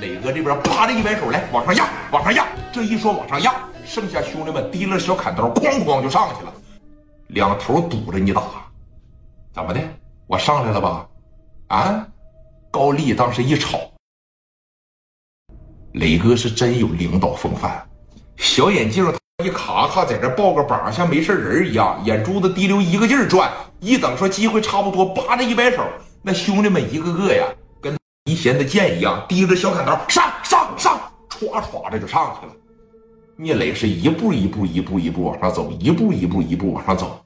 磊哥这边啪的一摆手，来往上压，往上压。这一说往上压，剩下兄弟们提了小砍刀，哐哐就上去了，两头堵着你打。怎么的？我上来了吧？啊！高丽当时一吵，磊哥是真有领导风范，小眼镜一卡卡在这抱个膀，像没事人一样，眼珠子滴溜一个劲儿转。一等说机会差不多，叭的一摆手，那兄弟们一个个呀。提弦的箭一样，提着小砍刀上上上，歘歘的就上去了。聂磊是一步一步一步一步往上走，一步一步一步往上走。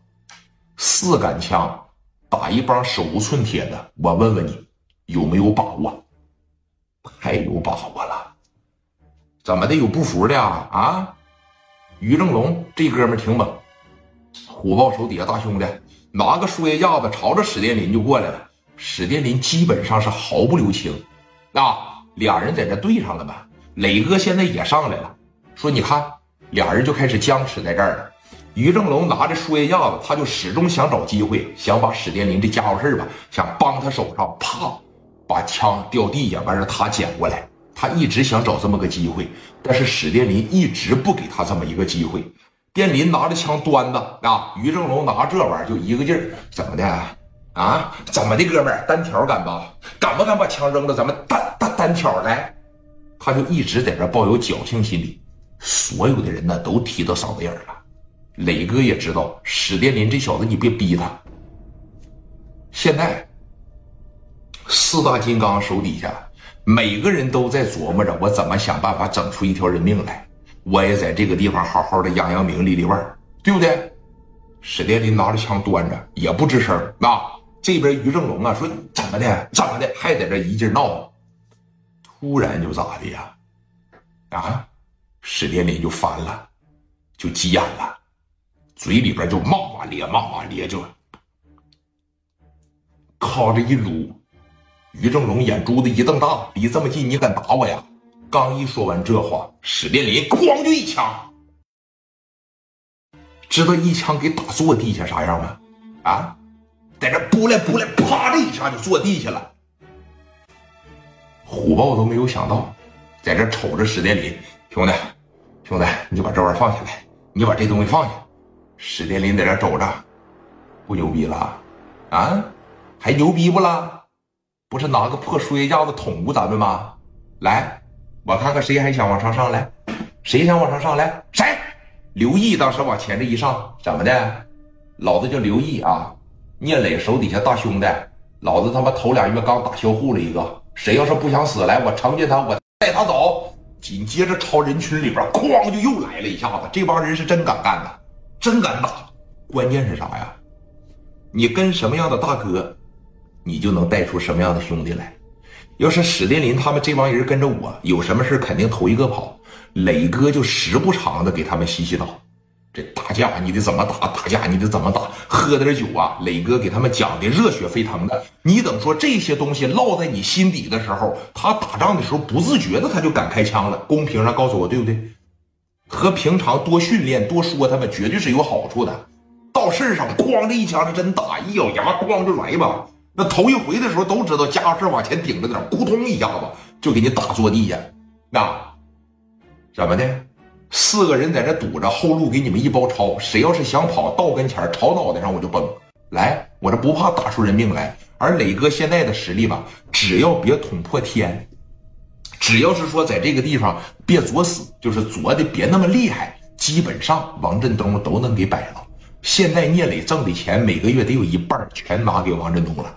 四杆枪打一帮手无寸铁的，我问问你有没有把握？太有把握了。怎么的？有不服的啊？啊？于正龙这哥们挺猛，虎豹手底下大兄弟拿个树叶架子朝着史殿林就过来了。史殿林基本上是毫不留情，啊，俩人在这对上了吧？磊哥现在也上来了，说你看，俩人就开始僵持在这儿了。于正龙拿着树叶架子，他就始终想找机会，想把史殿林这家伙事儿吧，想帮他手上，啪，把枪掉地下，完事他捡过来。他一直想找这么个机会，但是史殿林一直不给他这么一个机会。殿林拿着枪端着啊，于正龙拿这玩意儿就一个劲儿，怎么的？啊，怎么的，哥们儿，单挑敢吧？敢不敢把枪扔了？咱们单单单挑来？他就一直在这抱有侥幸心理。所有的人呢都提到嗓子眼了。磊哥也知道史殿林这小子，你别逼他。现在四大金刚手底下，每个人都在琢磨着我怎么想办法整出一条人命来。我也在这个地方好好的扬扬名立立腕对不对？史殿林拿着枪端着，也不吱声啊。这边于正龙啊说怎么的怎么的还在这一劲闹，突然就咋的呀？啊，史殿林就烦了，就急眼了，嘴里边就骂骂咧骂骂咧，就靠着一撸。于正龙眼珠子一瞪大，离这么近你敢打我呀？刚一说完这话，史殿林哐就一枪，知道一枪给打坐地下啥样吗？啊？在这扑来扑来，啪的一下就坐地下了。虎豹都没有想到，在这瞅着史殿林兄弟，兄弟，你就把这玩意放下来，你把这东西放下。史殿林在这瞅着，不牛逼了啊？还牛逼不啦？不是拿个破输液架子捅过咱们吗？来，我看看谁还想往上上来，谁想往上上来？谁？刘毅当时往前这一上，怎么的？老子叫刘毅啊！聂磊手底下大兄弟，老子他妈头俩月刚打销户了一个，谁要是不想死，来我成全他，我带他走。紧接着朝人群里边哐就又来了一下子，这帮人是真敢干呐，真敢打。关键是啥呀？你跟什么样的大哥，你就能带出什么样的兄弟来。要是史殿林他们这帮人跟着我，有什么事肯定头一个跑。磊哥就时不常的给他们洗洗脑。这打架你得怎么打？打架你得怎么打？喝点酒啊！磊哥给他们讲的热血沸腾的。你等说这些东西落在你心底的时候，他打仗的时候不自觉的他就敢开枪了。公屏上告诉我对不对？和平常多训练多说他们绝对是有好处的。到事上咣这一枪是真打，一咬牙咣就来吧。那头一回的时候都知道家伙事往前顶着点，咕通一下子就给你打坐地下。那怎么的？四个人在这堵着后路，给你们一包抄。谁要是想跑到跟前朝脑袋上我就崩。来，我这不怕打出人命来。而磊哥现在的实力吧，只要别捅破天，只要是说在这个地方别作死，就是作的别那么厉害，基本上王振东都能给摆了。现在聂磊挣的钱每个月得有一半全拿给王振东了。